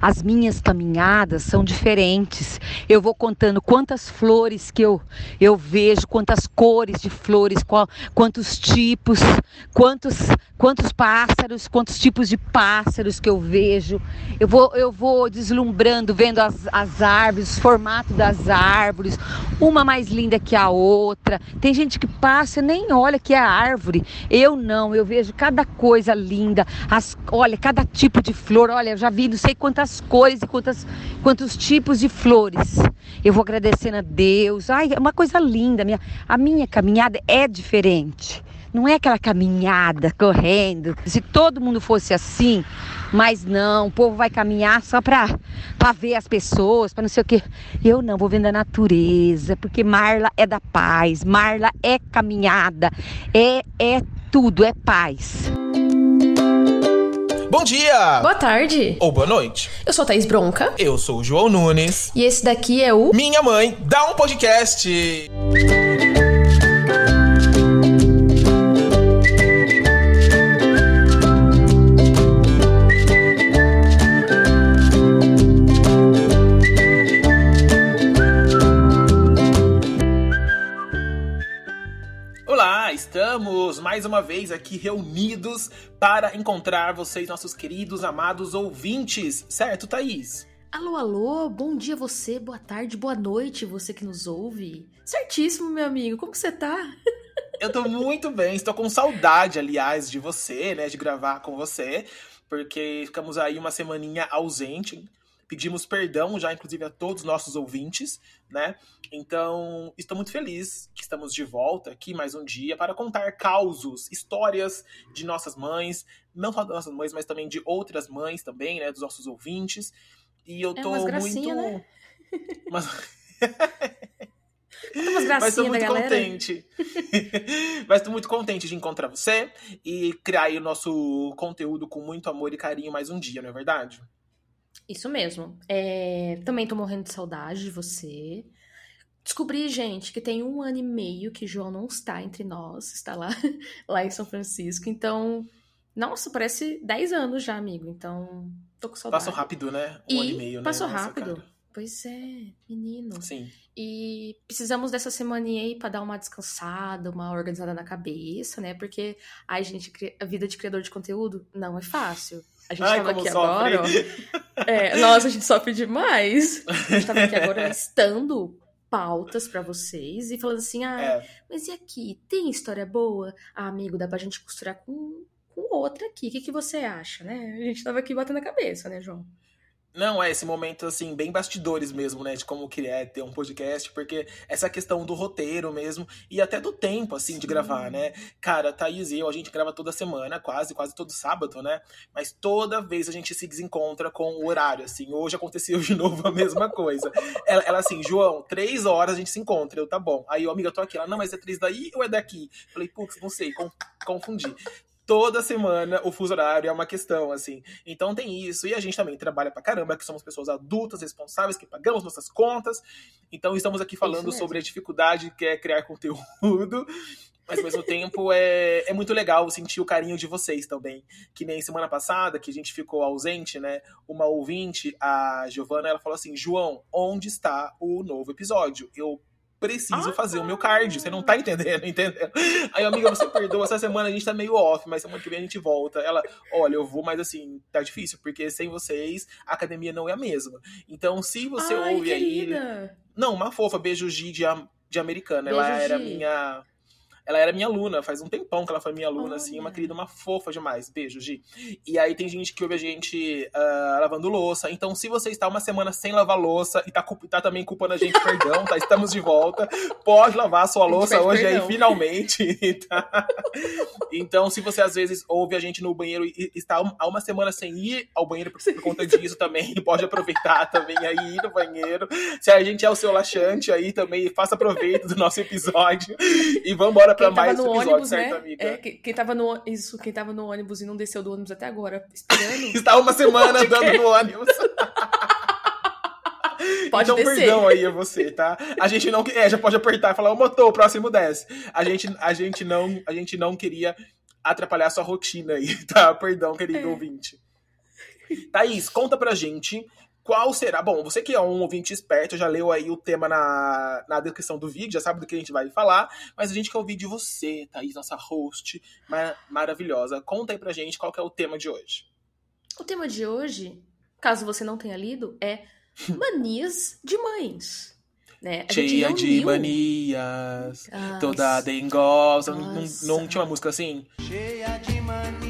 as minhas caminhadas são diferentes. Eu vou contando quantas flores que eu, eu vejo, quantas cores de flores, qual, quantos tipos, quantos, quantos pássaros, quantos tipos de pássaros que eu vejo. Eu vou, eu vou deslumbrando, vendo as, as árvores, o formato das árvores, uma mais linda que a outra. Tem gente que passa e nem olha que é a árvore. Eu não, eu vejo cada coisa linda. As, olha, cada tipo de flor. Olha, eu já vi não sei quantas cores e quantas, quantos tipos de flores. Eu vou agradecendo a Deus. Ai, é uma coisa linda. Minha, a minha caminhada é diferente. Não é aquela caminhada correndo. Se todo mundo fosse assim, mas não, o povo vai caminhar só para ver as pessoas, para não sei o quê. Eu não, vou vendo a natureza, porque Marla é da paz, Marla é caminhada, é, é tudo, é paz. Bom dia! Boa tarde! Ou boa noite. Eu sou a Thaís Bronca. Eu sou o João Nunes. E esse daqui é o Minha Mãe Dá um Podcast. Mais uma vez aqui reunidos para encontrar vocês, nossos queridos, amados ouvintes. Certo, Thaís? Alô, alô, bom dia você, boa tarde, boa noite, você que nos ouve. Certíssimo, meu amigo, como você tá? Eu tô muito bem, estou com saudade, aliás, de você, né, de gravar com você, porque ficamos aí uma semaninha ausente. Pedimos perdão já, inclusive, a todos os nossos ouvintes, né? Então, estou muito feliz que estamos de volta aqui mais um dia para contar causos, histórias de nossas mães, não só das nossas mães, mas também de outras mães também, né? Dos nossos ouvintes. E eu É tô muito. né? Mas... Mas da muito contente. Mas tô muito contente de encontrar você e criar aí o nosso conteúdo com muito amor e carinho mais um dia, não é verdade? Isso mesmo. É, Também tô morrendo de saudade de você. Descobri, gente, que tem um ano e meio que João não está entre nós, está lá, lá em São Francisco. Então, nossa, parece 10 anos já, amigo. Então, tô com saudade. Passou rápido, né? Um E ano e meio, né? passou Nossa, rápido. cara. Pois é, menino. Sim. E precisamos dessa semaninha aí pra dar uma descansada, uma organizada na cabeça, né? Porque, ai, gente, a vida de criador de conteúdo não é fácil. A gente Ai, tava aqui sofre. agora, ó. É, nossa, a gente sofre demais. A gente tava aqui agora listando pautas pra vocês e falando assim, ah, É, mas e aqui, tem história boa? Ah, amigo, dá pra gente costurar com, com outra aqui. O que, que você acha, né? A gente tava aqui batendo a cabeça, né, João? Não, é esse momento, assim, bem bastidores mesmo, né? De como que é ter um podcast, porque essa questão do roteiro mesmo, e até do tempo, assim, de Sim. gravar, né? Cara, Thaís e eu, a gente grava toda semana, quase, quase todo sábado, né? Mas toda vez a gente se desencontra com o horário, assim. Hoje aconteceu de novo a mesma coisa. Ela, ela assim, João, três horas a gente se encontra. Eu, tá bom. Aí, eu, amiga, eu tô aqui. Ela, não, mas é três daí ou é daqui? Falei, putz, não sei, con- confundi. Toda semana o fuso horário é uma questão, assim. Então tem isso. E a gente também trabalha pra caramba, que somos pessoas adultas, responsáveis, que pagamos nossas contas. Então estamos aqui falando mesmo. sobre a dificuldade que é criar conteúdo. Mas ao mesmo tempo é, é muito legal sentir o carinho de vocês também. Que nem semana passada, que a gente ficou ausente, né? Uma ouvinte, a Giovana, ela falou assim: João, onde está o novo episódio? Eu preciso Ah! fazer o meu card. Você não tá entendendo, entendeu? Aí, amiga, você perdoa, essa semana a gente tá meio off, mas semana que vem a gente volta. Ela, olha, eu vou, mas assim, tá difícil, porque sem vocês a academia não é a mesma. Então, se você Ai, ouve aí. querida. Não, uma fofa, beijo Gi de, de americana. ela Beijo, era Gi. minha. Ela era minha aluna, faz um tempão que ela foi minha aluna, assim, uma Olha. querida, uma fofa demais. Beijo, Gi. E aí tem gente que ouve a gente ah, lavando louça. Então, se você está uma semana sem lavar louça e tá, tá também culpando a gente, perdão, tá? Estamos de volta. Pode lavar a sua A louça hoje aí, perdão. finalmente. tá? Então, se você às vezes ouve a gente no banheiro e está há uma semana sem ir ao banheiro por, por conta disso também, pode aproveitar também aí ir no banheiro. Se a gente é o seu laxante aí também, faça proveito do nosso episódio. E vambora pra Quem tava no episódio, ônibus, certo, né? amiga? É, que- quem tava no isso, quem tava no ônibus e não desceu do ônibus até agora, esperando, Está uma semana andando no ônibus. pode então, descer. perdão aí a você, tá? A gente não. É, já pode apertar e falar, ô motor, o próximo desce. A gente, a gente, não, a gente não queria atrapalhar a sua rotina aí, tá? Perdão, querido É. ouvinte. Thaís, conta pra gente qual será. Bom, você que é um ouvinte esperto, já leu aí o tema na, na descrição do vídeo, já sabe do que a gente vai falar, mas a gente quer ouvir de você, Thaís, nossa host mar maravilhosa. Conta aí pra gente qual que é o tema de hoje. O tema de hoje, caso você não tenha lido, é manias de mães. Né? Cheia de manias, Nossa. toda dengosa. Não, não, tinha uma música assim? Cheia de manias,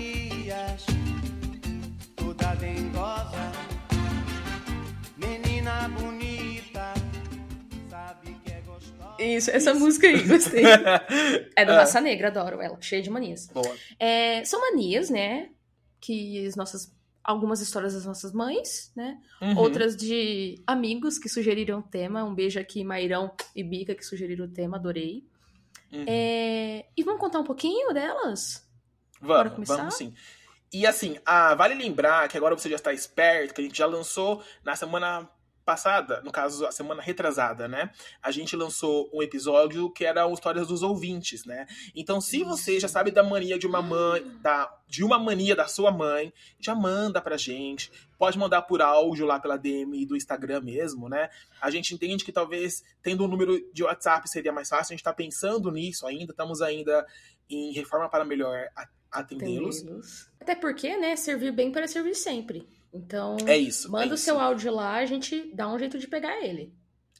Isso, essa Isso. música aí, gostei. é do Raça Negra, adoro ela. Cheia de manias. Boa. É, são manias, né? Que as nossas algumas histórias das nossas mães, né? Uhum. Outras de amigos que sugeriram o tema. Um beijo aqui, Mairão e Bica, que sugeriram o tema, adorei. Uhum. É... E vamos contar um pouquinho delas? Vamos, vamos sim. E assim, ah, vale lembrar que agora você já está esperto, que a gente já lançou na semana passada, no caso, a semana retrasada, né? A gente lançou um episódio que era histórias dos ouvintes, né? Então, se você já sabe da mania de uma mãe, da, de uma mania da sua mãe, já manda pra gente. Pode mandar por áudio lá pela DM do Instagram mesmo, né? A gente entende que talvez tendo um número de WhatsApp seria mais fácil. A gente tá pensando nisso ainda, estamos ainda em reforma para melhor atendê-los. Até porque, né, servir bem para servir sempre. Então, é isso. Manda é o seu áudio lá, a gente dá um jeito de pegar ele.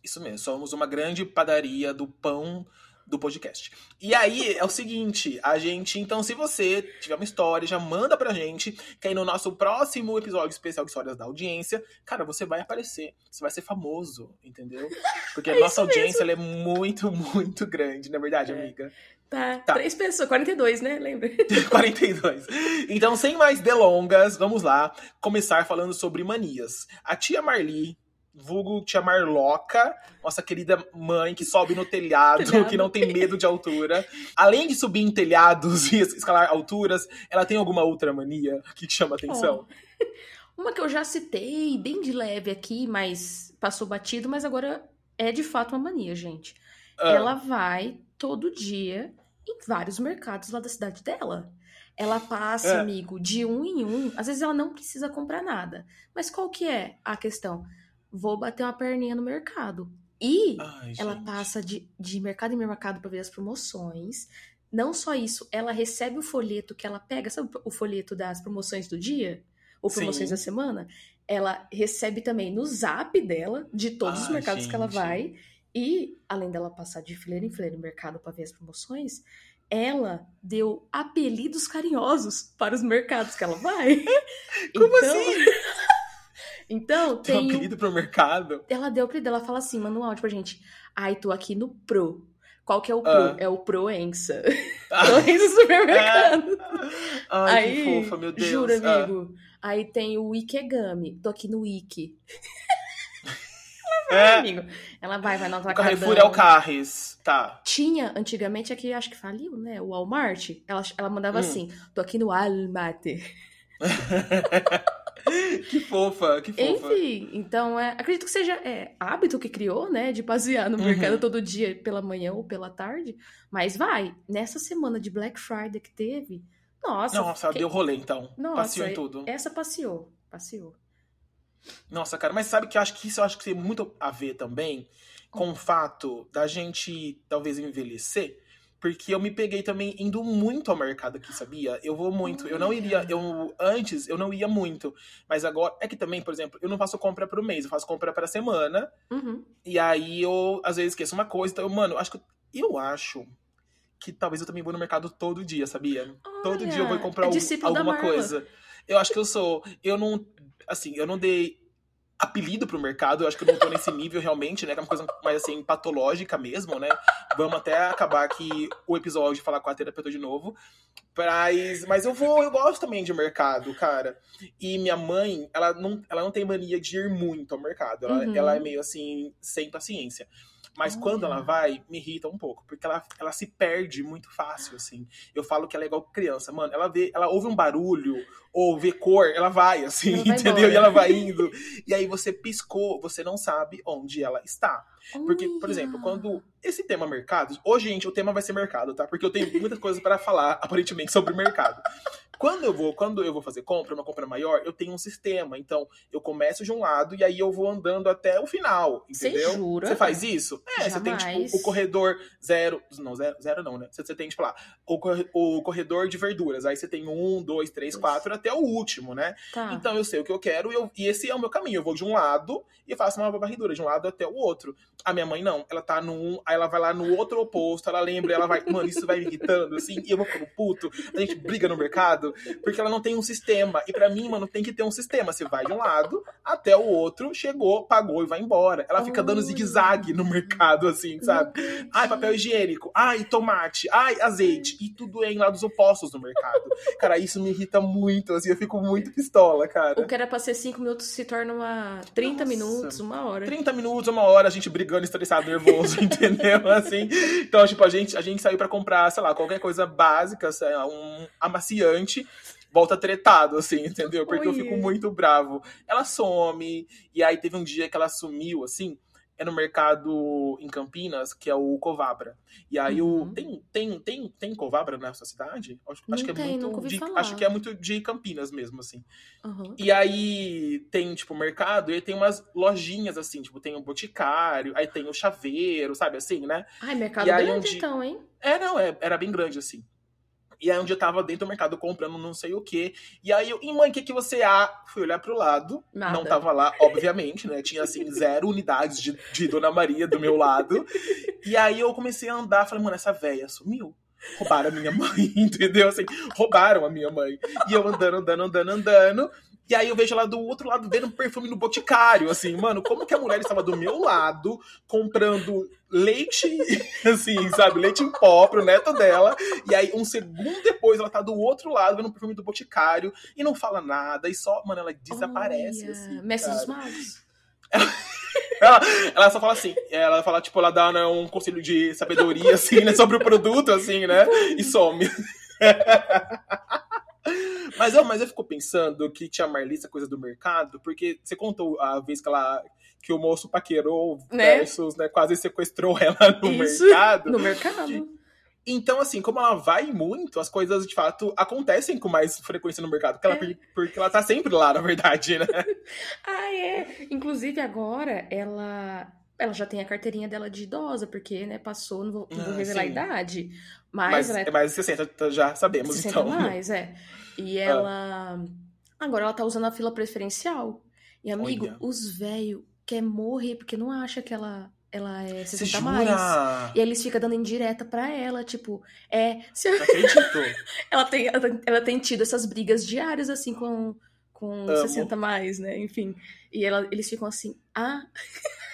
Isso mesmo, somos uma grande padaria do pão do podcast. E aí é o seguinte, a gente, então, se você tiver uma história, já manda pra gente, que aí no nosso próximo episódio especial de Histórias da Audiência, cara, você vai aparecer, você vai ser famoso, entendeu? Porque é a nossa audiência é muito, muito grande, não é verdade, é. amiga? Tá. tá. Três pessoas, 42, né? Lembra? 42. Então, sem mais delongas, vamos lá começar falando sobre manias. A tia Marli, vulgo tia Marloca, nossa querida mãe que sobe no telhado, que não tem medo de altura. Além de subir em telhados e escalar alturas, ela tem alguma outra mania que chama atenção? Oh. Uma que eu já citei, bem de leve aqui, mas passou batido, mas agora é de fato uma mania, gente. Ah. Ela vai todo dia em vários mercados lá da cidade dela. Ela passa, é. amigo, de um em um. Às vezes ela não precisa comprar nada. Mas qual que é a questão? Vou bater uma perninha no mercado. E Ai, ela gente. passa de, de mercado em mercado para ver as promoções. Não só isso, ela recebe o folheto que ela pega, sabe o folheto das promoções do dia? Ou promoções Sim. da semana? Ela recebe também no zap dela, de todos Ai, os mercados gente. que ela vai. E, além dela passar de fileira em fileira no mercado para ver as promoções, ela deu apelidos carinhosos para os mercados que ela vai. Como então... assim? então, tem. Deu apelido para o mercado? Ela deu apelido, ela fala assim, manda um áudio pra gente. Ai, tô aqui no Pro. Qual que é o Pro? Ah. É o Proença. Ah. Proença supermercado. Ai, Aí, que fofa, meu Deus. Jura, ah. amigo. Ah. Aí tem o Ikegami. Tô aqui no Wiki. é. amigo. Ela vai, vai no atacadão. O Carrefour é o Carres, tá. Tinha, antigamente, aqui acho que faliu, né? O Walmart. Ela, ela mandava hum. assim, tô aqui no Walmart. que fofa, que fofa. Enfim, então é, acredito que seja é, hábito que criou, né? De passear no uhum. mercado todo dia, pela manhã ou pela tarde. Mas vai, nessa semana de Black Friday que teve, nossa. Nossa, deu rolê então. Nossa, passeou em tudo. Essa passeou, passeou. Nossa, cara, mas sabe que eu acho que isso eu acho que tem muito a ver também com o fato da gente talvez envelhecer. Porque eu me peguei também indo muito ao mercado aqui, sabia? Eu vou muito. Eu não iria. Eu Antes eu não ia muito. Mas agora. É que também, por exemplo, eu não faço compra pro mês, eu faço compra pra semana. Uhum. E aí eu, às vezes, esqueço uma coisa. Então, mano, eu acho que. Eu acho que talvez eu também vou no mercado todo dia, sabia? Olha, todo dia eu vou comprar é alguma coisa. Eu acho que eu sou. Eu não assim, eu não dei apelido pro mercado, eu acho que eu não tô nesse nível realmente, né? Que é uma coisa mais assim, patológica mesmo, né? Vamos até acabar aqui o episódio de falar com a terapeuta de novo. Mas, mas eu vou, eu gosto também de mercado, cara. E minha mãe, ela não, ela não tem mania de ir muito ao mercado. Ela, uhum. ela é meio assim, sem paciência. Mas oh. quando ela vai, me irrita um pouco, porque ela, ela se perde muito fácil, assim. Eu falo que ela é igual criança, mano. Ela vê, ela ouve um barulho, ou ver cor, ela vai, assim, Ela vai entendeu? embora. E ela vai indo. E aí você piscou, você não sabe onde ela está. Porque, por Olha. exemplo, quando esse tema mercado, hoje, gente, o tema vai ser mercado, tá? Porque eu tenho muitas coisas para falar, aparentemente, sobre mercado. Quando eu vou, quando eu vou fazer compra, uma compra maior, eu tenho um sistema. Então, eu começo de um lado e aí eu vou andando até o final, Você entendeu? jura? Você faz isso? É, você tem, Jamais. tipo, o corredor zero. Não, zero, zero não, né? Você, você tem, tipo, lá, o, corre- o corredor de verduras. Aí você tem um, dois, três, Dois. quatro, até o último, né? Tá. Então eu sei o que eu quero e, eu- e esse é o meu caminho. Eu vou de um lado e faço uma varredura, de um lado até o outro. A minha mãe não, ela tá num, aí ela vai lá no outro oposto, ela lembra, ela vai, mano, isso vai me irritando, assim, e eu vou ficando puto. A gente briga no mercado, porque ela não tem um sistema. E pra mim, mano, tem que ter um sistema. Você vai de um lado até o outro, chegou, pagou e vai embora. Ela fica dando zigue-zague no mercado, assim, sabe? Ai, papel higiênico. Ai, tomate. Ai, azeite. E tudo é em lados opostos no mercado. Cara, isso me irrita muito, assim, eu fico muito pistola, cara. O que era pra ser 5 minutos se torna uma 30 Nossa. minutos, uma hora. 30 minutos, uma hora, a gente brigando, estressado, nervoso, entendeu? Assim. Então, tipo, a gente, a gente saiu pra comprar, sei lá, qualquer coisa básica, sei lá, um amaciante, volta tretado, assim, entendeu? Porque eu Oi. fico muito bravo. Ela some, e aí teve um dia que ela sumiu, assim, é no mercado em Campinas, que é o Covabra. E aí o. Uhum. Tem, tem, tem, tem Covabra na sua cidade? Acho, acho que é tem, muito. de- acho que é muito de Campinas mesmo, assim. Aham. E aí tem, tipo, mercado, e tem umas lojinhas, assim, tipo, tem o Boticário, aí tem o chaveiro, sabe, assim, né? Ai, mercado E aí grande onde- então, hein? É, não, é, era bem grande, assim. E aí onde eu tava dentro do mercado comprando não sei o quê. E aí eu, e mãe, o que que você há? Fui olhar pro lado, Nada. não tava lá, obviamente, né? Tinha, assim, zero unidades de, de Dona Maria do meu lado. E aí eu comecei a andar, falei, mano, essa véia sumiu. Roubaram a minha mãe, entendeu? Assim, roubaram a minha mãe. E eu andando, andando, andando, andando. E aí eu vejo ela do outro lado vendo perfume no boticário, assim, mano, como que a mulher estava do meu lado comprando leite, assim, sabe, leite em pó pro neto dela, e aí um segundo depois ela tá do outro lado vendo perfume do boticário e não fala nada, e só, mano, ela desaparece, Olha, assim. Mestre dos magos. Ela, ela só fala assim, ela fala, tipo, ela dá né, um conselho de sabedoria, assim, né, sobre o produto, assim, né, e some. Mas eu, mas eu fico pensando que tinha Marli essa coisa do mercado, porque você contou a vez que ela que o moço paquerou Né? versus, né, quase sequestrou ela no Isso, mercado. No mercado. Então, assim, como ela vai muito, as coisas de fato acontecem com mais frequência no mercado, porque ela, É. porque ela tá sempre lá, na verdade, né? Ah, é. Inclusive agora ela ela já tem a carteirinha dela de idosa, porque, né, passou, não vou, não vou Ah, revelar a idade, mas, Mas ela é mais de 60, já sabemos, 60 então. mais, é. E Ah. ela agora ela tá usando a fila preferencial. E amigo, Olha. os velhos quer morrer porque não acha que ela ela é Você 60 jura? mais. E aí eles ficam dando indireta pra ela, tipo, é, se Não acredito. ela tem, ela, tem- ela tem tido essas brigas diárias, assim, com, com Amo. 60 mais, né? Enfim. E ela, eles ficam assim, ah.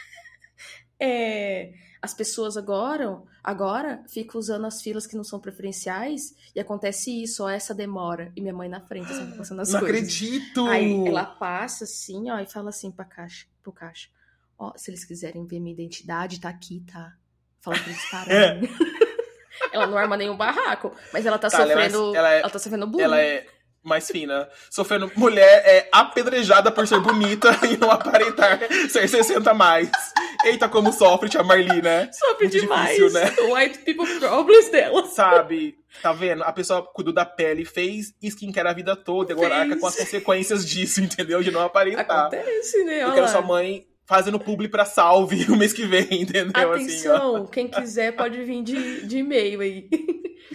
é, as pessoas agora, agora ficam usando as filas que não são preferenciais e acontece isso, ó, essa demora. E minha mãe na frente, assim, passando as Não coisas. acredito! Aí ela passa assim, ó, e fala assim pra caixa, pro caixa. Ó, se eles quiserem ver minha identidade, tá aqui, tá? Fala pra eles pararem. ela não arma nenhum barraco, mas ela tá, Tá, ela é sofrendo. ela é- ela tá sofrendo bullying. Ela é mais fina. Sofrendo. Mulher é apedrejada por ser bonita e não aparentar ser 60 a mais. Eita, como sofre, tia Marli, né? Sofre muito demais. difícil, né? O white people problems dela. Sabe? Tá vendo? A pessoa cuidou da pele, fez skincare a vida toda, e agora arca com as consequências disso, entendeu? De não aparentar. Acontece, né? Eu Olha quero sua mãe fazendo publi pra salve o mês que vem, entendeu? Assim. Atenção, quem quiser pode vir de, de e-mail aí.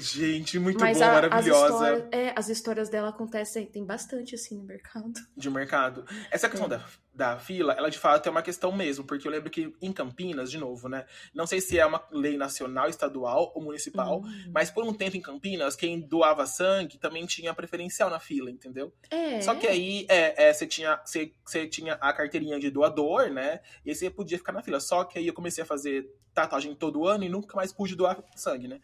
Gente, muito Mas boa, a- as, maravilhosa. histórias, é, as histórias dela acontecem, tem bastante assim no mercado. de mercado. Essa questão É. da, da fila, ela de fato é uma questão mesmo, porque eu lembro que em Campinas, de novo, né? Não sei se é uma lei nacional, estadual ou municipal, Hum. mas por um tempo em Campinas, quem doava sangue também tinha preferencial na fila, entendeu? É. Só que aí é, é, você, tinha, você, você tinha a carteirinha de doador, né? E aí você podia ficar na fila. Só que aí eu comecei a fazer tatuagem todo ano e nunca mais pude doar sangue, né?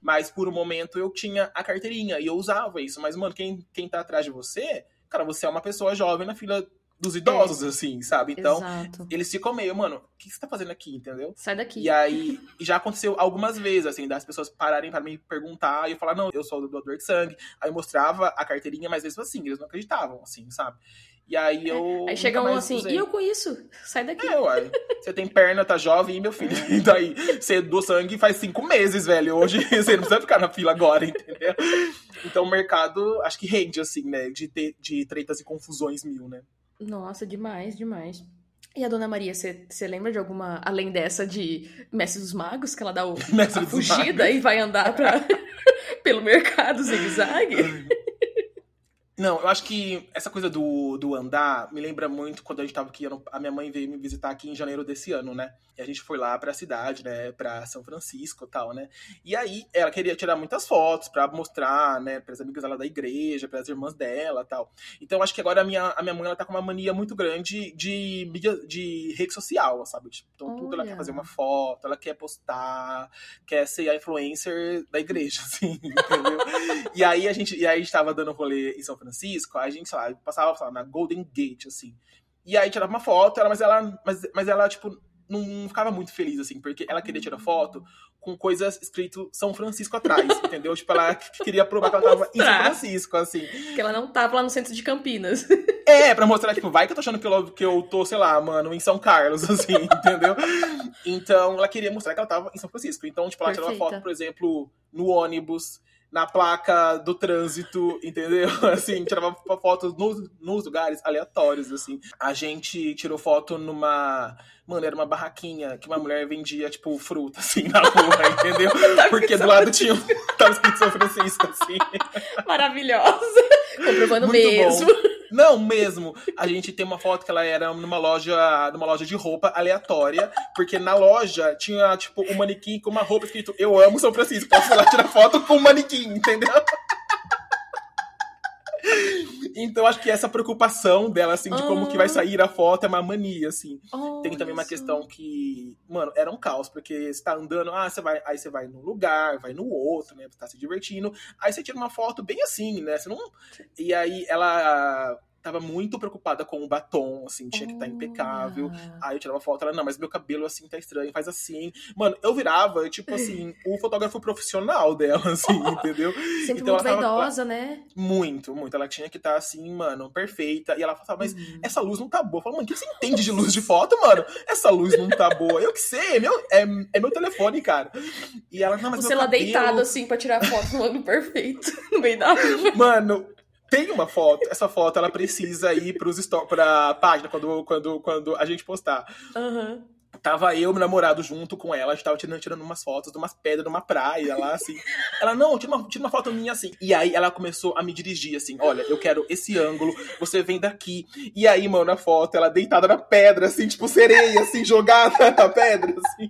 Mas por um momento eu tinha a carteirinha e eu usava isso. Mas, mano, quem, quem tá atrás de você, cara, você é uma pessoa jovem na fila dos idosos, é. assim, sabe? Então, Exato. eles ficam meio, mano, o que você tá fazendo aqui, entendeu? Sai daqui. E aí, já aconteceu algumas vezes, assim, das pessoas pararem para me perguntar e eu falar, não, eu sou doador de sangue. Aí eu mostrava a carteirinha, mas mesmo assim, eles não acreditavam, assim, sabe? E aí eu. Aí chega um assim, usei. e eu com isso? Sai daqui. É, uai. Você tem perna, tá jovem, e meu filho. E daí, você doou sangue faz cinco meses, velho. Hoje você não precisa ficar na fila agora, entendeu? Então o mercado, acho que rende, assim, né? De, ter, de tretas e confusões mil, né? Nossa, demais, demais. E a Dona Maria, você lembra de alguma, além dessa de Mestre dos Magos, que ela dá o, a fugida e vai andar pra, pelo mercado zigue-zague? Não, eu acho que essa coisa do, do andar me lembra muito quando a gente tava aqui. A minha mãe veio me visitar aqui em janeiro desse ano, né? E a gente foi lá pra cidade, né? Pra São Francisco e tal, né? E aí ela queria tirar muitas fotos pra mostrar, né? Pras amigas dela da igreja, pras irmãs dela tal. Então acho que agora a minha, a minha mãe ela tá com uma mania muito grande de mídia, de rede social, sabe? Então Olha. tudo ela quer fazer uma foto, ela quer postar, quer ser a influencer da igreja, assim, entendeu? e aí a gente, e aí a gente tava dando rolê em São Francisco Francisco, a gente, sei lá, passava lá, na Golden Gate, assim. E aí tirava uma foto, ela, mas ela, mas, mas ela, tipo, não ficava muito feliz, assim, porque ela queria tirar foto com coisas escrito São Francisco atrás, entendeu? Tipo, ela queria provar que ela tava em São Francisco, assim. Que ela não tava lá no centro de Campinas. É, pra mostrar, tipo, vai que eu tô achando que eu, tô, sei lá, mano, em São Carlos, assim, entendeu? Então, ela queria mostrar que ela tava em São Francisco. Então, tipo, ela Perfeita. tirava foto, por exemplo, no ônibus, na placa do trânsito, entendeu? Assim, tirava fotos nos, nos lugares aleatórios, assim. A gente tirou foto numa. Mano, era uma barraquinha que uma mulher vendia, tipo, fruta, assim, na rua, entendeu? Porque do lado tinha. Tava escrito São Francisco, assim. Maravilhosa. Comprovando Muito mesmo. Bom. Não, mesmo. A gente tem uma foto que ela era numa loja, numa loja de roupa aleatória, porque na loja tinha, tipo, um manequim com uma roupa escrito Eu amo São Francisco. Posso ir lá tirar foto com um manequim, entendeu? Então acho que essa preocupação dela, assim, de como que vai sair a foto é uma mania, assim. Oh, Tem também isso. uma questão que, mano, era um caos, porque você tá andando, ah, você vai, aí você vai num lugar, vai no outro, né? Você tá se divertindo. Aí você tira uma foto bem assim, né? Você não. E aí ela tava muito preocupada com o batom, assim, tinha que estar tá impecável. Aí eu tirava foto, ela, não, mas meu cabelo, assim, tá estranho, faz assim. Mano, eu virava, tipo assim, o fotógrafo profissional dela, assim, entendeu? Sempre então, muito ela tava, vaidosa, né? Muito, muito. Ela tinha que estar, tá, assim, mano, perfeita. E ela falava, mas uhum. essa luz não tá boa. Eu falava, mano, o que você entende de luz de foto, mano? Essa luz não tá boa. Eu que sei, é meu, é, é meu telefone, cara. E ela, não, mas Você lá cabelo... deitado, assim, pra tirar foto no ângulo perfeito, no meio da rua. Mano, tem uma foto, essa foto ela precisa ir pros pra página quando, quando, quando a gente postar. Uhum. Tava eu meu namorado junto com ela, a gente tava tirando, tirando umas fotos de umas pedras numa praia lá, assim. Ela, não, tira uma, tira uma foto minha assim. E aí ela começou a me dirigir, assim: olha, eu quero esse ângulo, você vem daqui. E aí, mano, na foto, ela deitada na pedra, assim, tipo sereia, assim, jogada na pedra, assim.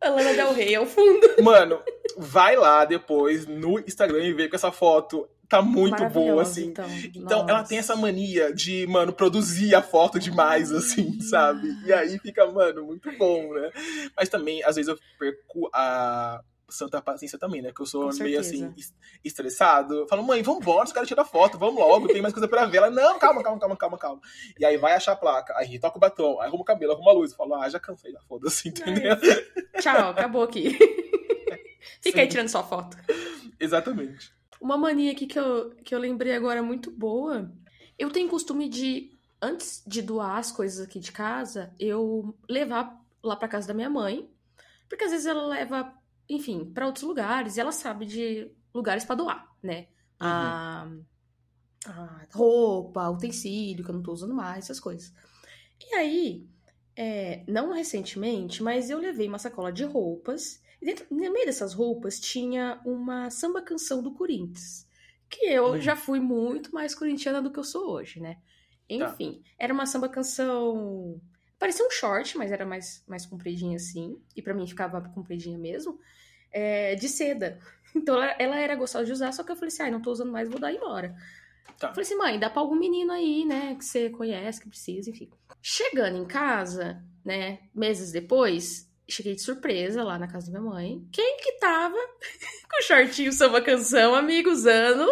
A Lana Del Rey ao fundo. Mano, vai lá depois no Instagram e vê com essa foto tá muito boa, assim. Então, então ela tem essa mania de, mano, produzir a foto demais, assim, sabe? E aí fica, mano, muito bom, né? Mas também, às vezes, eu perco a santa paciência também, né? Que eu sou meio assim, estressado. Eu falo, mãe, vambora, os caras tiram foto, vamos logo, tem mais coisa pra ver. Ela, não, calma, calma, calma, calma, calma. E aí vai achar a placa, aí toca o batom, aí arruma o cabelo, arruma a luz. Eu falo, ah, já cansei, já foda-se, entendeu? Tchau, acabou aqui. Fica Sim. aí tirando sua foto. Exatamente. Uma mania aqui que eu, que eu lembrei agora muito boa. Eu tenho costume de, antes de doar as coisas aqui de casa, eu levar lá para casa da minha mãe. Porque às vezes ela leva, enfim, para outros lugares e ela sabe de lugares para doar, né? Uhum. A, a, roupa, utensílio que eu não tô usando mais, essas coisas. E aí, é, não recentemente, mas eu levei uma sacola de roupas dentro, no meio dessas roupas tinha uma samba canção do Corinthians. Que eu hum. já fui muito mais corintiana do que eu sou hoje, né? Tá. Enfim, tá. era uma samba canção. Parecia um short, mas era mais, mais compridinha assim. E para mim ficava compridinha mesmo. É, de seda. Então ela, ela, era gostosa de usar, só que eu falei assim: ai, ah, não tô usando mais, vou dar embora. Tá. Falei assim, mãe, dá pra algum menino aí, né, que você conhece, que precisa, enfim. Chegando em casa, né, meses depois, cheguei de surpresa lá na casa da minha mãe. Quem que tava com o shortinho samba canção, amigo, usando,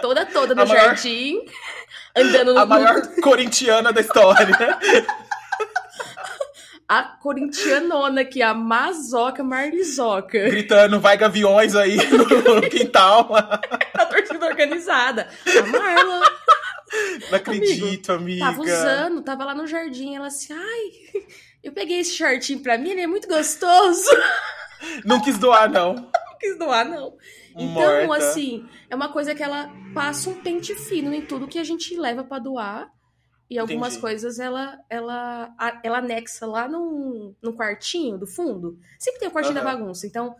toda toda no maior... jardim, andando no... A maior corintiana da história. a corintianona aqui, a Mazoca Marlizoca. Gritando, vai gaviões aí no, quintal. a torcida organizada. A Marla. Não acredito, amiga. Tava usando, tava lá no jardim, ela assim, ai, eu peguei esse shortinho pra mim, ele é muito gostoso. Não quis doar, não. Não quis doar, não. Então, Morta. assim, é uma coisa que ela passa um pente fino em tudo que a gente leva para doar. E algumas Entendi. coisas ela, ela, ela anexa lá no, no quartinho do fundo. Sempre tem o quartinho uhum. da bagunça. Então,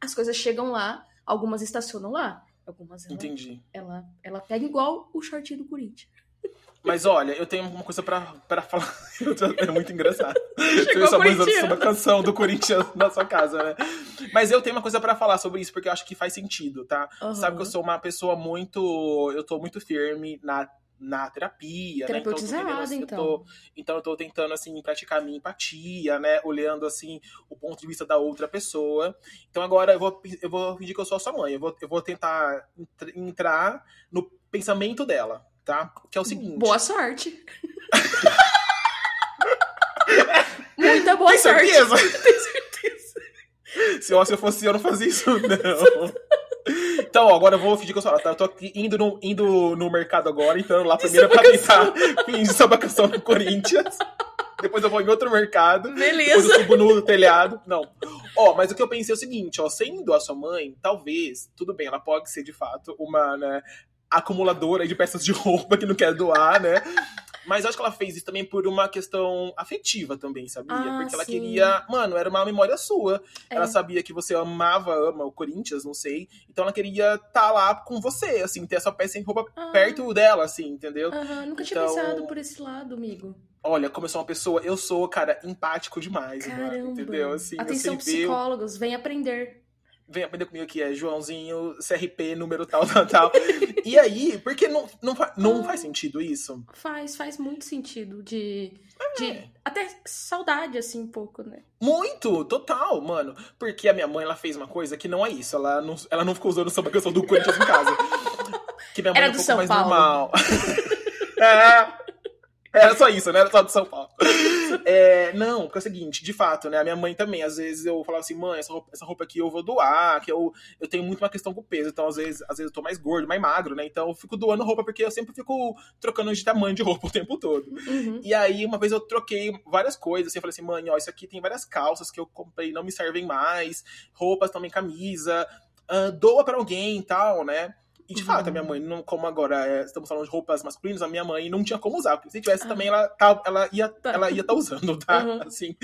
as coisas chegam lá, algumas estacionam lá. Algumas ela, Entendi. Ela, ela pega igual o shortinho do Corinthians. Mas olha, eu tenho uma coisa pra, pra falar. É muito engraçado. Chegou sua mãe sobre a canção do Corinthians na sua casa, né? Mas eu tenho uma coisa para falar sobre isso, porque eu acho que faz sentido, tá? Uhum. Sabe que eu sou uma pessoa muito. Eu tô muito firme na na terapia, né? Então, assim, então. Eu tô, então eu tô tentando assim praticar minha empatia, né? Olhando assim o ponto de vista da outra pessoa. Então agora eu vou eu vou fingir que eu sou a sua mãe. Eu vou, eu vou tentar entrar no pensamento dela, tá? Que é o seguinte. Boa sorte. Muita boa Tem sorte. Certeza? Tem certeza. Se eu, se eu fosse eu não fazia isso não. Então, ó, agora eu vou fingir que eu sou. Eu tô aqui indo no, indo no mercado agora, então lá primeiro pra tentar fingir sobre a canção do Corinthians. Depois eu vou em outro mercado. Beleza. Depois eu subo no telhado. Não. Ó, mas o que eu pensei é o seguinte, ó, sendo a sua mãe, talvez, tudo bem, ela pode ser de fato uma, né, acumuladora de peças de roupa que não quer doar, né? Mas acho que ela fez isso também por uma questão afetiva também, sabia? Ah, Porque ela sim. queria. Mano, era uma memória sua. É. Ela sabia que você amava, ama o Corinthians, não sei. Então ela queria estar tá lá com você, assim, ter essa peça em roupa Ah. perto dela, assim, entendeu? Aham, nunca tinha Então- pensado por esse lado, amigo. Olha, como eu sou uma pessoa, eu sou, cara, empático demais, mano, Caramba. entendeu? Assim, Atenção, psicólogos, vem aprender. Vem aprender comigo aqui, é Joãozinho, CRP, número tal, tal, tal. e aí, porque não, não, não Ah. faz sentido isso? Faz, faz muito sentido de, É. de até saudade, assim, um pouco, né? Muito, total, mano. Porque a minha mãe, ela fez uma coisa que não é isso. Ela não, ela não ficou usando samba canção do Corinthians em casa. Que minha mãe Era é um do pouco São mais Paulo. normal. é, era só isso, né? Era só do São Paulo. É, não, porque é o seguinte, de fato, né? A minha mãe também, às vezes eu falava assim, mãe, essa roupa, essa roupa aqui eu vou doar, que eu, eu tenho muito uma questão com o peso. Então, às vezes, às vezes eu tô mais gordo, mais magro, né? Então eu fico doando roupa porque eu sempre fico trocando de tamanho de roupa o tempo todo. Uhum. E aí, uma vez eu troquei várias coisas, assim, eu falei assim, mãe, ó, isso aqui tem várias calças que eu comprei não me servem mais, roupas também, camisa, ah, doa pra alguém e tal, né? E de Uhum. fato, a minha mãe, não, como agora é, estamos falando de roupas masculinas, a minha mãe não tinha como usar. Porque se tivesse Ah. também, ela, tá, ela ia Tá. ela ia estar usando, tá? Uhum. Assim,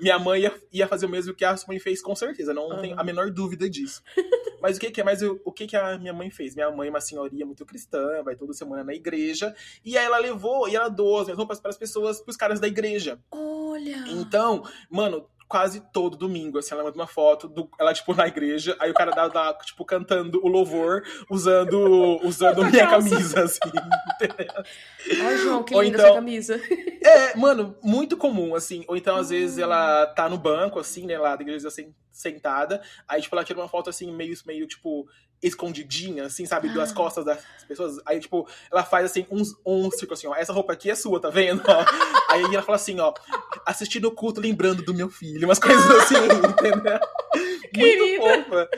minha mãe ia, ia fazer o mesmo que a sua mãe fez, com certeza. Não Uhum. tenho a menor dúvida disso. Mas o que, que é? Mas o, o que, que a minha mãe fez? Minha mãe é uma senhoria muito cristã, vai toda semana na igreja. E aí ela levou e ela doou as minhas roupas para as pessoas, para os caras da igreja. Olha! Então, mano, quase todo domingo, assim, ela manda uma foto, do, ela, tipo, na igreja, aí o cara dá, dá, tipo, cantando o louvor, usando, usando minha calça. camisa, assim, entendeu? Ó, João, que Ou linda então- essa camisa. É, mano, muito comum, assim. Ou então, às vezes, Hum. ela tá no banco, assim, né, lá da igreja, assim, sentada. Aí, tipo, ela tira uma foto, assim, meio, meio tipo, escondidinha, assim, sabe? Das Ah. costas das pessoas. Aí, tipo, ela faz, assim, uns, um círculo, assim, ó. Essa roupa aqui é sua, tá vendo? Aí ela fala assim, ó. Assistindo o culto, lembrando do meu filho. Umas coisas assim, entendeu? Querida. Muito fofa.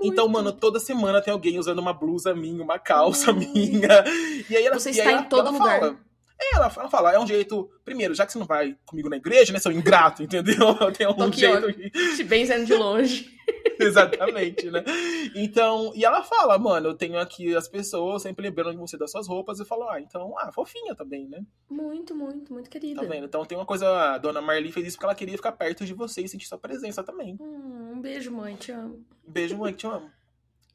Então, Muito. mano, toda semana tem alguém usando uma blusa minha, uma calça minha. E aí ela Você e está aí em ela- todo ela lugar. Fala, ela, ela fala, é um jeito. Primeiro, já que você não vai comigo na igreja, né, seu ingrato, entendeu? Tem um Tô aqui, jeito. Te benzendo de longe. Exatamente, né? Então, e ela fala, mano, eu tenho aqui as pessoas sempre lembrando de você das suas roupas. E falo, ah, então, ah, fofinha também, né? Muito, muito, muito querida. Tá vendo? Então tem uma coisa, a dona Marli fez isso porque ela queria ficar perto de você e sentir sua presença também. Hum, um beijo, mãe, te amo. Beijo, mãe, te amo.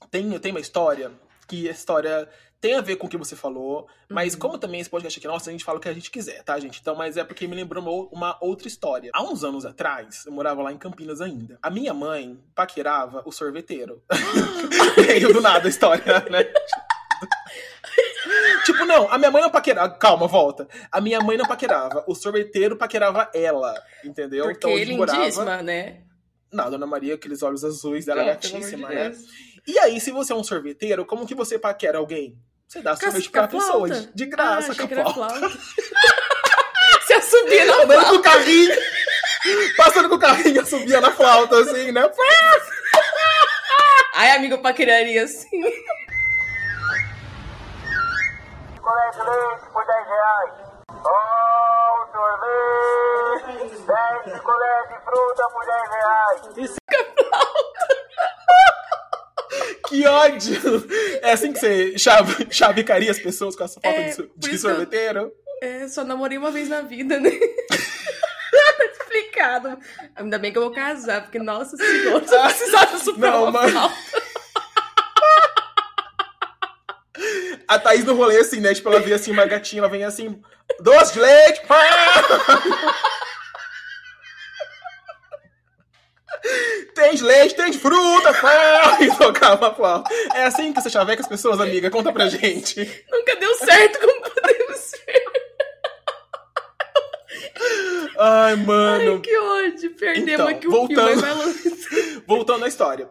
Tem, tem uma história que a história tem a ver com o que você falou, mas Uhum. como também esse podcast aqui, nossa, a gente fala o que a gente quiser, tá, gente? Então, mas é porque me lembrou uma- outra história. Há uns anos atrás, eu morava lá em Campinas ainda. A minha mãe paquerava o sorveteiro. Veio do nada a história, né? Tipo, não, a minha mãe não paquerava. Calma, volta. A minha mãe não paquerava. O sorveteiro paquerava ela, entendeu? Porque então, onde morava- né? Não, Dona Maria, aqueles olhos azuis dela, Não, gatíssima, né? de Deus. E aí, se você é um sorveteiro, como que você paquera alguém? Você dá a pra pessoa, flauta. de graça, ah, com a achei que era flauta. flauta. Você subia na Andando com flauta. o carrinho, passando com o carrinho, subia na flauta, assim, né? Ai, amigo, eu paqueraria assim. Colégio Leite por 10 reais. Oh, sorvete! 10 picolés de fruta por 10 reais. Que ódio! É assim que você chave, chavecaria as pessoas com essa falta É, de, de isso que eu- sorveteiro? É, só namorei uma vez na vida, né? Tá explicado. Ainda bem que eu vou casar, porque, nossa senhora, se eu precisava superar Não, uma mas- flauta. A Thaís no rolê, assim, né? Tipo, ela vê assim uma gatinha, ela vem assim, doce de leite, pá! Tem de leite, tem de fruta, pá! E tocava a flauta. É assim que você chaveca as pessoas, amiga? Conta pra gente. Nunca deu certo, como podemos ver. Ai, mano. Ai, que ódio. Perdemos Então, aqui o voltando. filme. Voltando à história.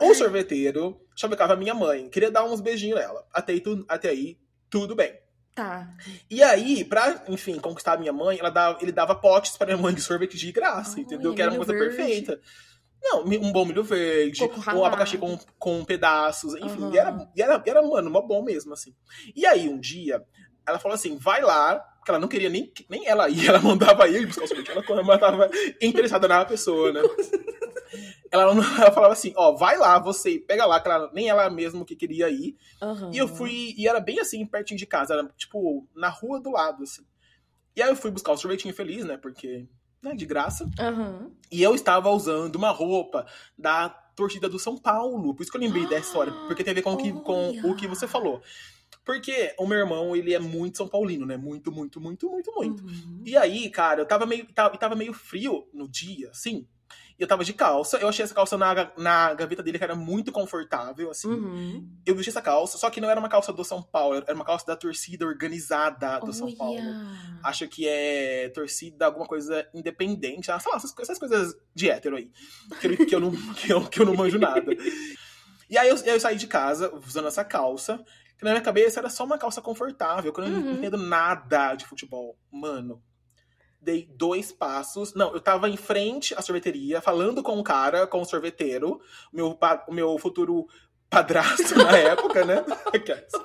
O sorveteiro chavecava minha mãe. Queria dar uns beijinhos nela. Até aí, até aí tudo bem. Tá. E aí, pra, enfim, conquistar a minha mãe, ela dava, ele dava potes pra minha mãe de sorvete de graça, entendeu? Que era uma coisa verde. perfeita. Não, um bom milho verde, um abacaxi com, com pedaços, enfim. Aham. E, era, e, era, e era, mano, mó bom mesmo, assim. E aí, um dia, ela falou assim, vai lá, porque ela não queria nem, nem ela ir, ela mandava ir buscar o sorvete, ela, ela tava interessada na pessoa, né? Ela, ela falava assim, ó, vai lá, você pega lá, que ela, nem ela mesmo que queria ir. Aham. E eu fui, e era bem assim, pertinho de casa, era tipo na rua do lado, assim. E aí eu fui buscar o sorvetinho feliz, né? Porque, né, de graça. Aham. E eu estava usando uma roupa da torcida do São Paulo. Por isso que eu lembrei dessa história. Porque tem a ver com, o que, com o que você falou. Porque o meu irmão, ele é muito São Paulino, né? Muito, muito, muito, muito, muito. Uhum. E aí, cara, eu tava meio, tava, tava meio frio no dia, assim. E eu tava de calça. Eu achei essa calça na, na gaveta dele que era muito confortável, assim. Uhum. Eu vesti essa calça, só que não era uma calça do São Paulo, era uma calça da torcida organizada do São Paulo. Olha. Acho que é torcida, alguma coisa independente. ah, Sei lá, essas, essas coisas de hétero aí. Que eu, que eu não, que eu, que eu não manjo nada. E aí eu, eu saí de casa usando essa calça, na minha cabeça era só uma calça confortável, que eu não Uhum. entendo nada de futebol. Mano, dei dois passos. Não, eu tava em frente à sorveteria, falando com o cara, com o sorveteiro, o meu, o meu futuro padrasto na época, né?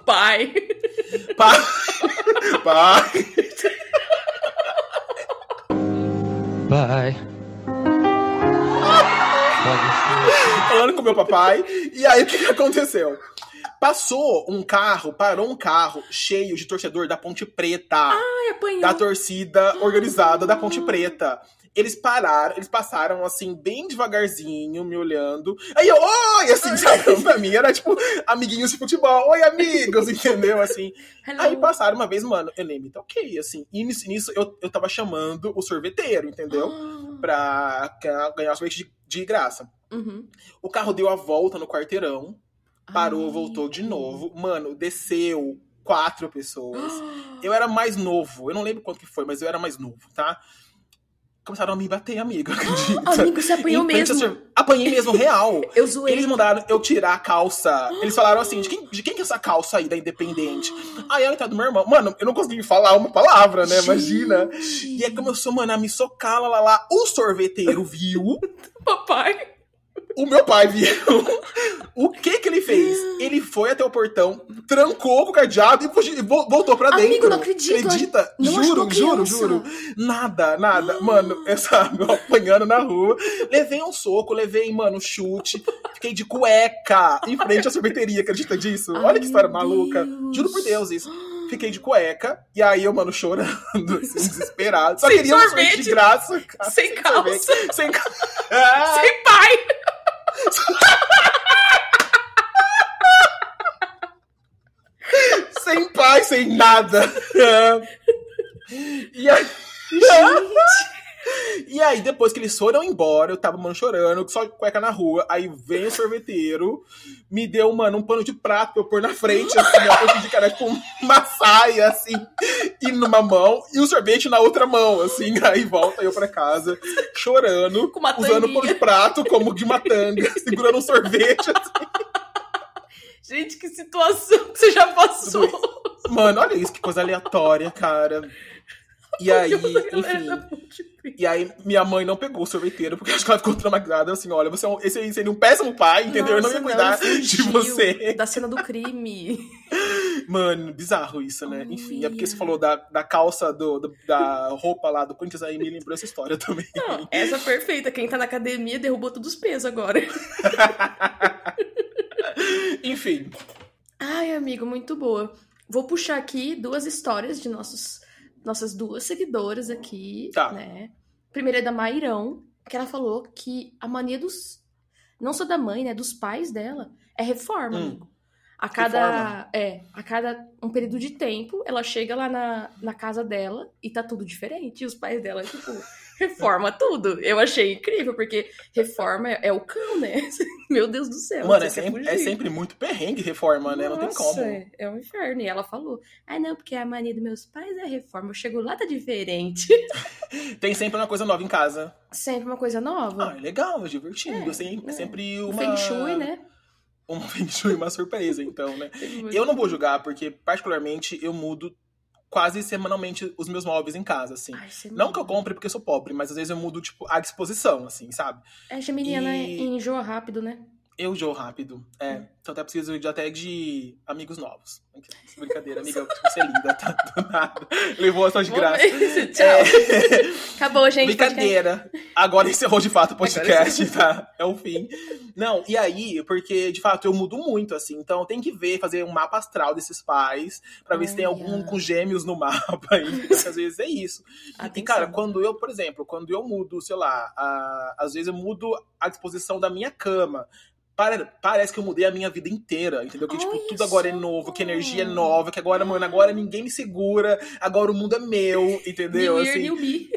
Pai. Pa... Pai. Pai. falando com meu papai. E aí, o que, que aconteceu? Passou um carro, parou um carro cheio de torcedor da Ponte Preta. Ai, apanhou. da torcida organizada da Ponte Preta. Eles pararam, eles passaram assim, bem devagarzinho, me olhando. Aí eu, oi! Assim, sabe? Pra mim era tipo, amiguinhos de futebol, oi, amigos, entendeu? Assim. Hello. Aí passaram uma vez, mano, eu nem me toquei, assim. E nisso, eu, eu tava chamando o sorveteiro, entendeu? Ah. Pra ganhar- ganhar sorvete de, de graça. Uhum. O carro deu a volta no quarteirão, parou, Ai. voltou de novo. Mano, desceu quatro pessoas. Eu era mais novo, eu não lembro quanto que foi, mas eu era mais novo, tá? Começaram a me bater, amigo, acredita? Amigo, você apanhou mesmo. sor- Apanhei mesmo, real. Eu zoei. Eles mandaram eu tirar a calça. Eles falaram assim: de quem, de quem que é essa calça aí da Independente? Aí eu tá do meu irmão. Mano, eu não consegui falar uma palavra, né? Imagina. Gente. E aí começou, mano, a me socar lá, lá, lá. O sorveteiro viu. Papai. O meu pai viu. O que que ele fez? Ele foi até o portão, trancou com o cadeado e fugiu- voltou pra Amigo, dentro. não acredito. Acredita? Não juro, juro, juro. Nada, nada. Mano, eu sabe, eu apanhando na rua. Levei um soco, levei, mano, um chute. Fiquei de cueca em frente à sorveteria, acredita disso? Ai, Olha que história maluca. Deus. Juro por Deus isso. Fiquei de cueca, e aí eu, mano, chorando, assim, desesperado. Só Sem queria um sorvete sorvete. de graça, cara. Sem calça. sorvete. Sem calça. Ah! Sem pai. Sem pai, sem nada. E aí, e E aí, depois que eles foram embora, eu tava, mano, chorando, só de cueca na rua. Aí vem o sorveteiro, me deu, mano, um pano de prato pra eu pôr na frente, assim, ó, que era tipo uma saia, assim, e numa mão, e o sorvete na outra mão, assim. Aí volta eu pra casa, chorando, Com usando o pano de prato como de uma tanga, segurando um sorvete, assim. Gente, que situação que você já passou. Mano, olha isso, que coisa aleatória, cara. E aí, enfim. E aí, minha mãe não pegou o sorveteiro, porque acho que ela ficou traumatizada, assim, olha, você é um, esse aí seria um péssimo pai, entendeu? eu não ia Nossa, cuidar ele de você. Da cena do crime. Mano, bizarro isso, né? Enfim, é porque você falou da, da calça, do, do- da roupa lá do Corinthians, aí me lembrou essa história também. Não, essa é perfeita. Quem tá na academia derrubou todos os pesos agora. Enfim, Ai, amigo, muito boa. Vou puxar aqui duas histórias de nossos, nossas duas seguidoras aqui, Tá. né? Primeira é da Mairão, que ela falou que a mania dos. Não só da mãe, né? Dos pais dela é reforma, Hum. amigo. A cada. É, a cada um período de tempo, ela chega lá na, na casa dela e tá tudo diferente. E os pais dela, tipo, reforma tudo. Eu achei incrível, porque reforma é, é o cão, né? Meu Deus do céu. mano, é sempre, é sempre muito perrengue reforma, né? Não tem Nossa, como. É, é um inferno. E ela falou: Ah, não, porque a mania dos meus pais é reforma. Eu chego lá, tá diferente. Tem sempre uma coisa nova em casa. Sempre uma coisa Ah, nova. é legal, é divertido. É, é, sempre, é sempre O uma. Feng Shui, né? Um Feng Shui, uma surpresa, então, né? Eu não vou julgar, porque, particularmente, eu mudo quase semanalmente os meus móveis em casa, assim. Ai, Não que eu compre porque eu sou pobre, mas às vezes eu mudo, tipo, a disposição, assim, sabe? É, geminiana E- enjoa rápido, né? Eu joo rápido. É. Então até preciso de até de amigos novos. Brincadeira, amiga, você é linda, tá? Do nada. Levou só de graça. Momento, Tchau. É. Acabou, gente. podcast. Brincadeira. Agora encerrou de fato o podcast, tá? É o fim. Não, e aí, porque de fato eu mudo muito, assim. Então tem que ver, fazer um mapa astral desses pais, pra ver se tem algum Olha. com gêmeos no mapa aí. Às vezes é isso. E, Atenção. cara, quando eu, por exemplo, quando eu mudo, sei lá, a- às vezes eu mudo a disposição da minha cama. Pare- Parece que eu mudei a minha vida inteira, entendeu? Que, tipo, Olha tudo agora é novo, que energia é nova, que agora, mano, agora ninguém me segura, agora o mundo é meu, entendeu? New Year, Assim, New Me.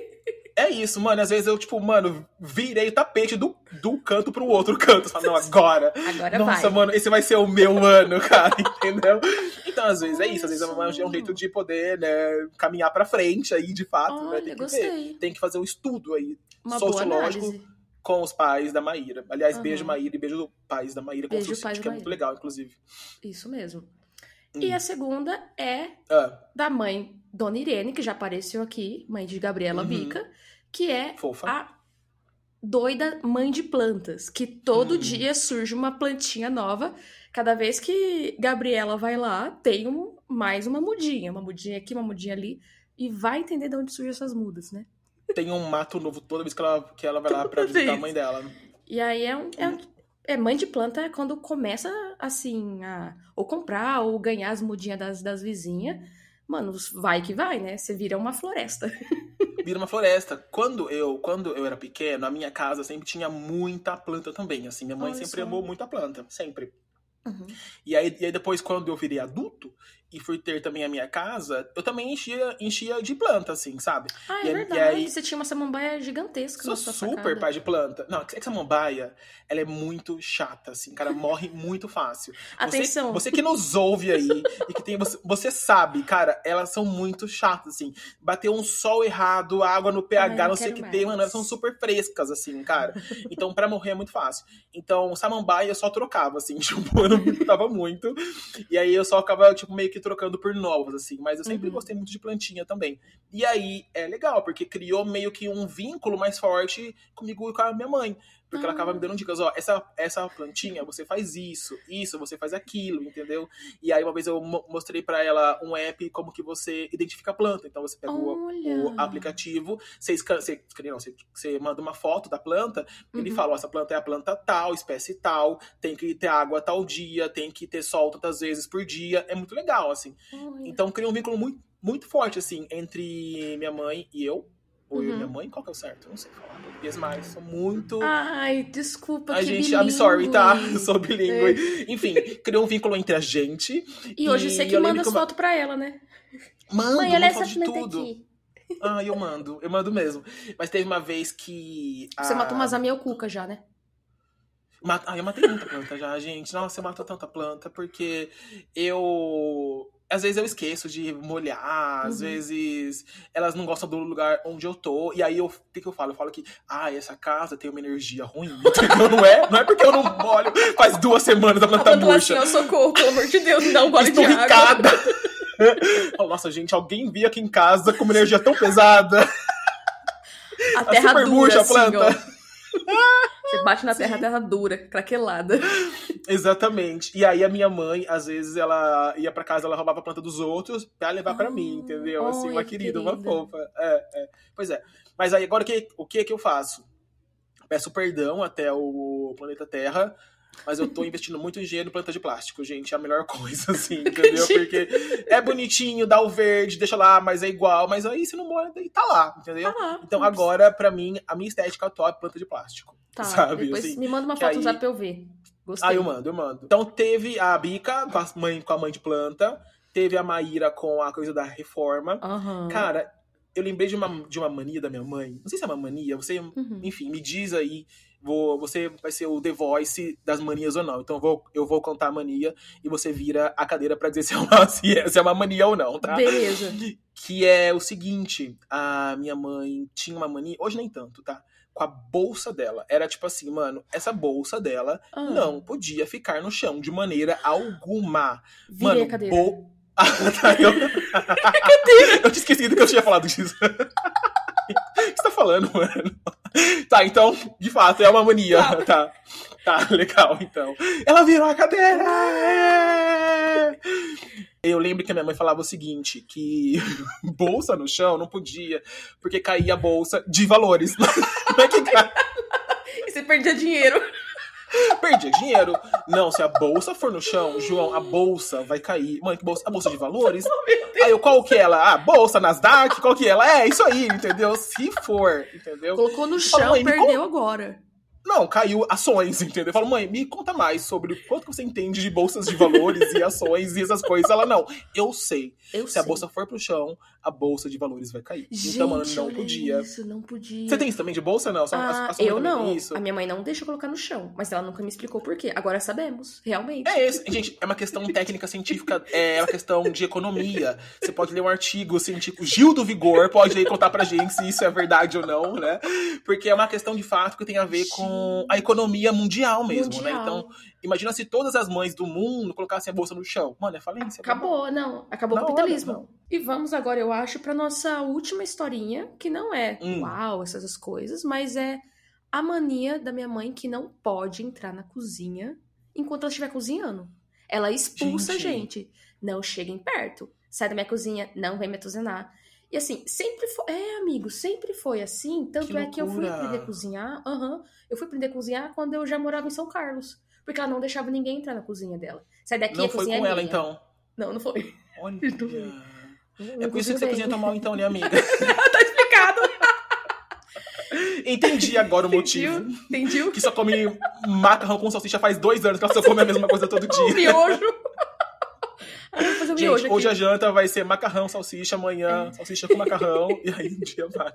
é isso, mano. Às vezes eu, tipo, mano, virei o tapete do, do canto pro outro canto. Falo, não, agora. Agora Nossa, vai. mano, esse vai ser o meu ano, cara, entendeu? Então, às vezes é isso. Às vezes é um, é um jeito de poder, né, caminhar pra frente aí, de fato, né? Olha, Tem que ver. gostei. Tem que fazer um estudo aí Uma boa sociológico análise. Com os pais da Maíra. Aliás, Aham. beijo Maíra e beijo pais da Maíra. Beijo, Confúcio, pais que é muito legal, inclusive. Isso mesmo. Hum. E a segunda é Ah, da mãe Dona Irene, que já apareceu aqui, mãe de Gabriela Uhum. Bica, que é fofa. a doida mãe de plantas, que todo Hum. dia surge uma plantinha nova. Cada vez que Gabriela vai lá, tem um- mais uma mudinha, uma mudinha aqui, uma mudinha ali, e vai entender de onde surgem essas mudas, né? Tem um mato novo toda vez que ela, que ela vai lá pra visitar a mãe dela. E aí é, um, é, um- é mãe de planta quando começa assim a ou comprar ou ganhar as mudinhas das, das vizinhas. Mano, vai que vai, né? Você vira uma floresta. vira uma floresta. Quando eu, quando eu era pequeno, a minha casa sempre tinha muita planta também, assim. Minha mãe Olha sempre só. amou muita planta, sempre. Uhum. E aí, e aí depois, quando eu virei adulto e fui ter também a minha casa, eu também enchia, enchia de planta, assim, sabe? Ah, é E verdade. e aí- Você tinha uma samambaia gigantesca Sou super sacada. pai de planta. Não, é que samambaia, ela é muito chata, assim, cara, morre muito fácil. Você- Atenção. Você, que nos ouve aí e que tem. Você, você sabe, cara, elas são muito chatas, assim. Bateu um sol errado, água no pH, Ai, não sei o que tem, mano, elas são super frescas, assim, cara. Então, pra morrer é muito fácil. Então, samambaia eu só trocava, assim, tipo, eu não me importava muito. E aí eu só ficava, tipo, meio que trocando por novas, assim. Mas eu sempre Uhum. gostei muito de plantinha também. E aí é legal, porque criou meio que um vínculo mais forte comigo e com a minha mãe. Porque ela acaba me dando dicas, ó, essa, essa plantinha, você faz isso, isso, você faz aquilo, entendeu? E aí uma vez eu mo- mostrei pra ela um app como que você identifica a planta. Então você pega o, o aplicativo, você, escan você, não, você, você manda uma foto da planta, ele Uhum. fala, ó, essa planta é a planta tal, espécie tal, tem que ter água tal dia, tem que ter sol tantas vezes por dia. É muito legal, assim. Olha. Então cria um vínculo muito, muito forte, assim, entre minha mãe e eu. Ou eu e Uhum. minha mãe, qual que é o certo? Eu não sei falar português mais. Sou muito. Ai, desculpa, a gente, I'm sorry, tá? Eu sou bilíngue. Enfim, criou um vínculo entre a gente. E hoje você que eu manda as uma- fotos pra ela, né? Mando, Mãe, olha essa de tudo. aqui. Ah, eu mando, eu mando mesmo. Mas teve uma vez que. Você a- matou uma zamiocuca já, né? Ah, eu matei muita planta já, gente. Nossa, eu mato tanta planta, porque eu. Às vezes eu esqueço de molhar, às Uhum. vezes elas não gostam do lugar onde eu tô. E aí eu, o que, que eu falo? Eu falo que, ah, essa casa tem uma energia ruim. Entendeu? Não é? Não é porque eu não molho faz duas semanas a planta assim, murcha. ó, socorro, pelo amor de Deus, me dá um gole Estou de água. ricada. Falo, Nossa, gente, alguém veio aqui em casa com uma energia tão pesada. A terra super dura, murcha a assim, planta. ó. Você bate na terra, a terra dura, craquelada. Exatamente. E aí a minha mãe, às vezes, ela ia pra casa, ela roubava a planta dos outros pra levar pra Ah, mim, entendeu? Assim, uma olha que querida, uma querida. fofa. É, é. Pois é. Mas aí agora o que, o que que eu faço? Peço perdão até o planeta Terra, mas eu tô investindo muito dinheiro em planta de plástico, gente. É a melhor coisa, assim, entendeu? Porque é bonitinho, dá o verde, deixa lá, mas é igual. Mas aí se não molha, daí tá lá, entendeu? Ah, Então agora, pra mim, a minha estética atual é planta de plástico. tá. sabe, Depois assim, me manda uma foto aí- zap pra eu ver. Gostei. Ah, eu mando, eu mando. Então teve a Bica com a mãe, com a mãe de planta, teve a Maíra com a coisa da reforma. Aham. Cara, eu lembrei de uma, de uma mania da minha mãe. Não sei se é uma mania, você, Uhum. enfim, me diz aí. Vou, você vai ser o The Voice das manias ou não. Então eu vou, eu vou contar a mania e você vira a cadeira pra dizer se é uma, se é, se é uma mania ou não, tá? Beleza. Que é o seguinte: a minha mãe tinha uma mania, hoje nem tanto, tá? Com a bolsa dela. Era tipo assim, mano, essa bolsa dela Ah, não podia ficar no chão de maneira alguma. Virei Mano, a cadeira. bo- Ah, tá, eu... eu tinha esquecido que eu tinha falado disso. O que você tá falando, mano? Tá, então, de fato, é uma mania. Tá, tá, legal, então. Ela virou a cadeira! é! Eu lembro que a minha mãe falava o seguinte, que bolsa no chão não podia, porque caía a bolsa de valores. Não é que E você perdia dinheiro. Perdia dinheiro. Não, se a bolsa for no chão, João, a bolsa vai cair. Mãe, que bolsa? A bolsa de valores? Aí eu, qual que é ela? Ah, bolsa, Nasdaq, qual que é ela? É, isso aí, entendeu? Se for, entendeu? Colocou no chão, perdeu agora. Não, caiu ações, entendeu? Eu falo, mãe, me conta mais sobre o quanto que você entende de bolsas de valores e ações e essas coisas. Ela, não, eu sei. Eu Se sei. a bolsa for pro chão, a bolsa de valores vai cair. Gente, então, mano, não podia. Isso, não podia. Você tem isso também de bolsa, não? Só- a- Ah, a mãe eu não. Isso? A minha mãe não deixa eu colocar no chão, mas ela nunca me explicou por quê. Agora sabemos, realmente. É esse, gente, é uma questão técnica científica, é uma questão de economia. Você pode ler um artigo científico, Gil do Vigor, pode aí contar pra gente se isso é verdade ou não, né? Porque é uma questão de fato que tem a ver com a economia mundial mesmo, né? Mundial. Então, imagina se todas as mães do mundo colocassem a bolsa no chão. Mano, é falência. Acabou, não. Acabou o capitalismo. hora, não. E vamos agora, eu acho, pra nossa última historinha, que não é Hum. uau, essas coisas, mas é a mania da minha mãe que não pode entrar na cozinha enquanto ela estiver cozinhando. Ela expulsa a Gente. gente. Não cheguem perto. Sai da minha cozinha, não vem me atuzinar. E assim, sempre foi. É, amigo, sempre foi assim. Tanto Que é que eu fui aprender a cozinhar. Aham. eu fui aprender a cozinhar quando eu já morava em São Carlos. Porque ela não deixava ninguém entrar na cozinha dela. Sai daqui, Não a foi cozinha com é ela, minha. então. Não, não foi. Olha. Não É por isso que você cozinha tão mal, então, né, amiga? tá explicado. Entendi agora o motivo. Entendi. Que só come macarrão com salsicha faz dois anos que ela só come a mesma coisa todo dia. miojo. Ah, vou fazer um Gente, miojo hoje a janta vai ser macarrão, salsicha, amanhã salsicha com macarrão, e aí um dia vai.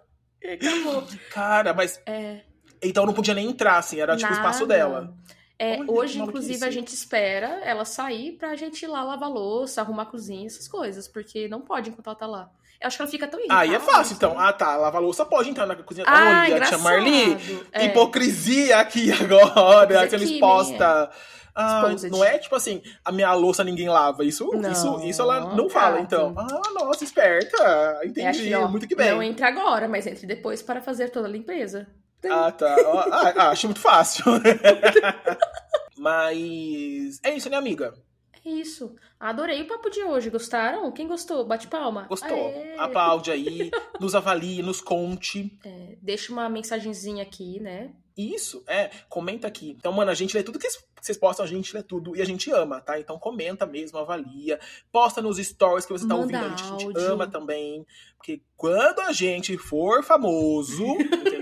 Acabou. Cara, mas É, então não podia nem entrar, assim, era tipo o espaço dela. É, Olha, hoje, inclusive, a gente espera ela sair pra gente ir lá lavar louça, arrumar a cozinha, essas coisas, porque não pode enquanto ela tá lá. Eu acho que ela fica tão irritada. Aí é fácil, então. Ah, tá, lavar louça pode entrar na cozinha. Ah, Olha, tia engraçado. Marli, É. hipocrisia aqui agora, Hipocrisia sendo exposta. Ah, não é tipo assim, a minha louça ninguém lava. Isso, Não, isso, isso ela não fala, então. Ah, nossa, esperta. É Entendi, aqui, ó, muito que bem. Não entre agora, mas entre depois para fazer toda a limpeza. Ah, tá. Ah, ah, acho muito fácil. Mas é isso, né, amiga? É isso. Adorei o papo de hoje. Gostaram? Quem gostou? Bate palma. Gostou? Aê! Aplaude aí, nos avalie, nos conte. É, deixa uma mensagenzinha aqui, né? Isso, é, comenta aqui. Então, mano, a gente lê tudo que vocês postam, a gente lê tudo e a gente ama, tá? Então comenta mesmo, avalia, posta nos stories que você tá Manda ouvindo, a gente, a gente ama também. Porque quando a gente for famoso?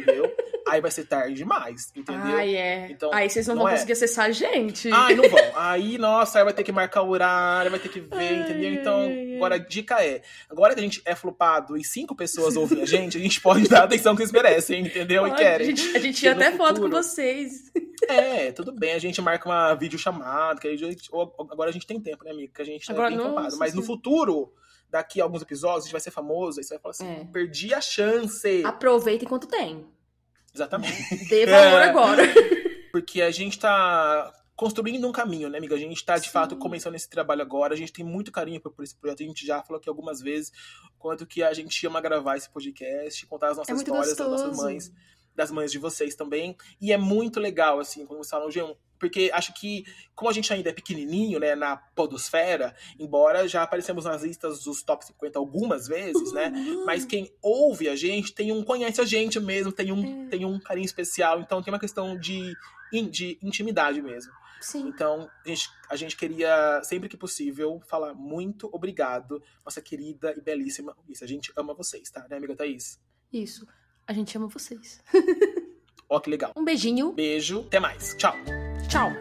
Aí vai ser tarde demais, entendeu? Ai, é. Então, aí vocês não, não vão é. conseguir acessar a gente. Ai, não vão. Aí, nossa, aí vai ter que marcar o horário, vai ter que ver, entendeu? Então, Ai, Agora, a dica é: agora que a gente é flopado e cinco pessoas ouvem a gente, a gente pode dar a atenção que eles merecem, entendeu? Pode, e querem. A gente, a gente Porque tinha no até foto com futuro- vocês. É, tudo bem, a gente marca uma videochamada, que a gente, agora a gente tem tempo, né, amigo? Que a gente Agora, é bem flopado. nossa, Mas no futuro, daqui a alguns episódios, a gente vai ser famoso, aí você vai falar assim: É. perdi a chance. Aproveita enquanto tem. Exatamente. Dê valor É. agora. Porque a gente tá construindo um caminho, né, amiga? A gente tá, de Sim. fato, começando esse trabalho agora. A gente tem muito carinho por, por esse projeto. A gente já falou aqui algumas vezes quanto que a gente ama gravar esse podcast, contar as nossas É histórias das nossas mães, das mães de vocês também. E é muito legal, assim, quando vocês falam G1. Porque acho que, como a gente ainda é pequenininho, né, na podosfera, embora já aparecemos nas listas dos top 50 algumas vezes, né? Mas quem ouve a gente tem um conhece a gente mesmo, tem um, É. tem um carinho especial, então tem uma questão de, de intimidade mesmo. Sim. Então, a gente, a gente queria, sempre que possível, falar muito obrigado, nossa querida e belíssima. Isso, a gente ama vocês, tá, né, amiga Thaís? Isso. A gente ama vocês. Ó, que legal. Um beijinho. Beijo, até mais. Tchau. Tchau.